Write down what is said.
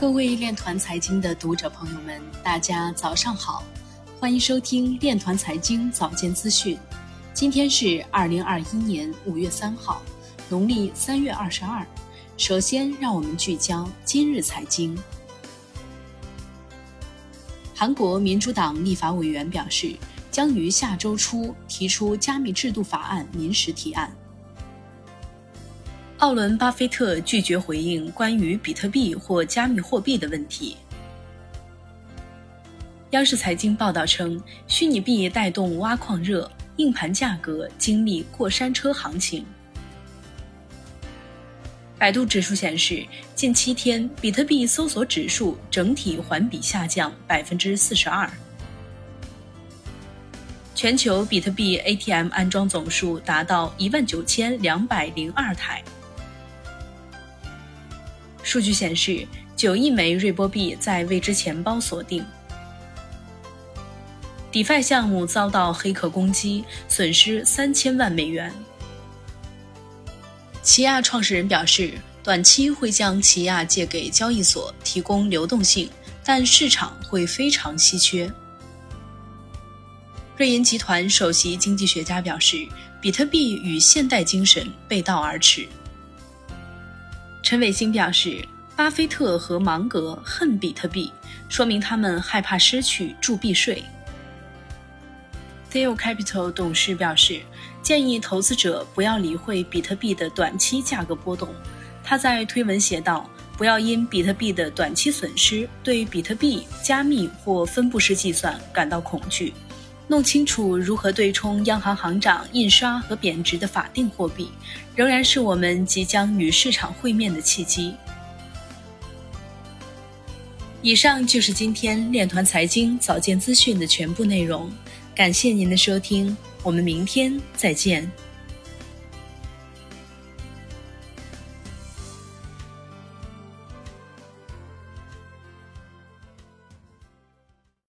各位链团财经的读者朋友们，大家早上好，欢迎收听链团财经早间资讯。今天是二零二一年五月三号，农历三月二十二。首先，让我们聚焦今日财经。韩国民主党立法委员表示，将于下周初提出加密制度法案临时提案。奥伦·巴菲特拒绝回应关于比特币或加密货币的问题。央视财经报道称，虚拟币带动挖矿热，硬盘价格经历过山车行情。百度指数显示，近七天比特币搜索指数整体环比下降百分之四十二。全球比特币 ATM 安装总数达到一万九千两百零二台。数据显示，九亿枚瑞波币在未知钱包锁定。DeFi 项目遭到黑客攻击，损失三千万美元。奇亚创始人表示，短期会将奇亚借给交易所，提供流动性，但市场会非常稀缺。瑞银集团首席经济学家表示，比特币与现代精神背道而驰。陈伟星表示，巴菲特和芒格恨比特币，说明他们害怕失去铸币税。Theo Capital 董事表示，建议投资者不要理会比特币的短期价格波动。他在推文写道：“不要因比特币的短期损失对比特币、加密或分布式计算感到恐惧。弄清楚如何对冲央行行长印刷和贬值的法定货币。”仍然是我们即将与市场会面的契机。以上就是今天链团财经早间资讯的全部内容，感谢您的收听，我们明天再见。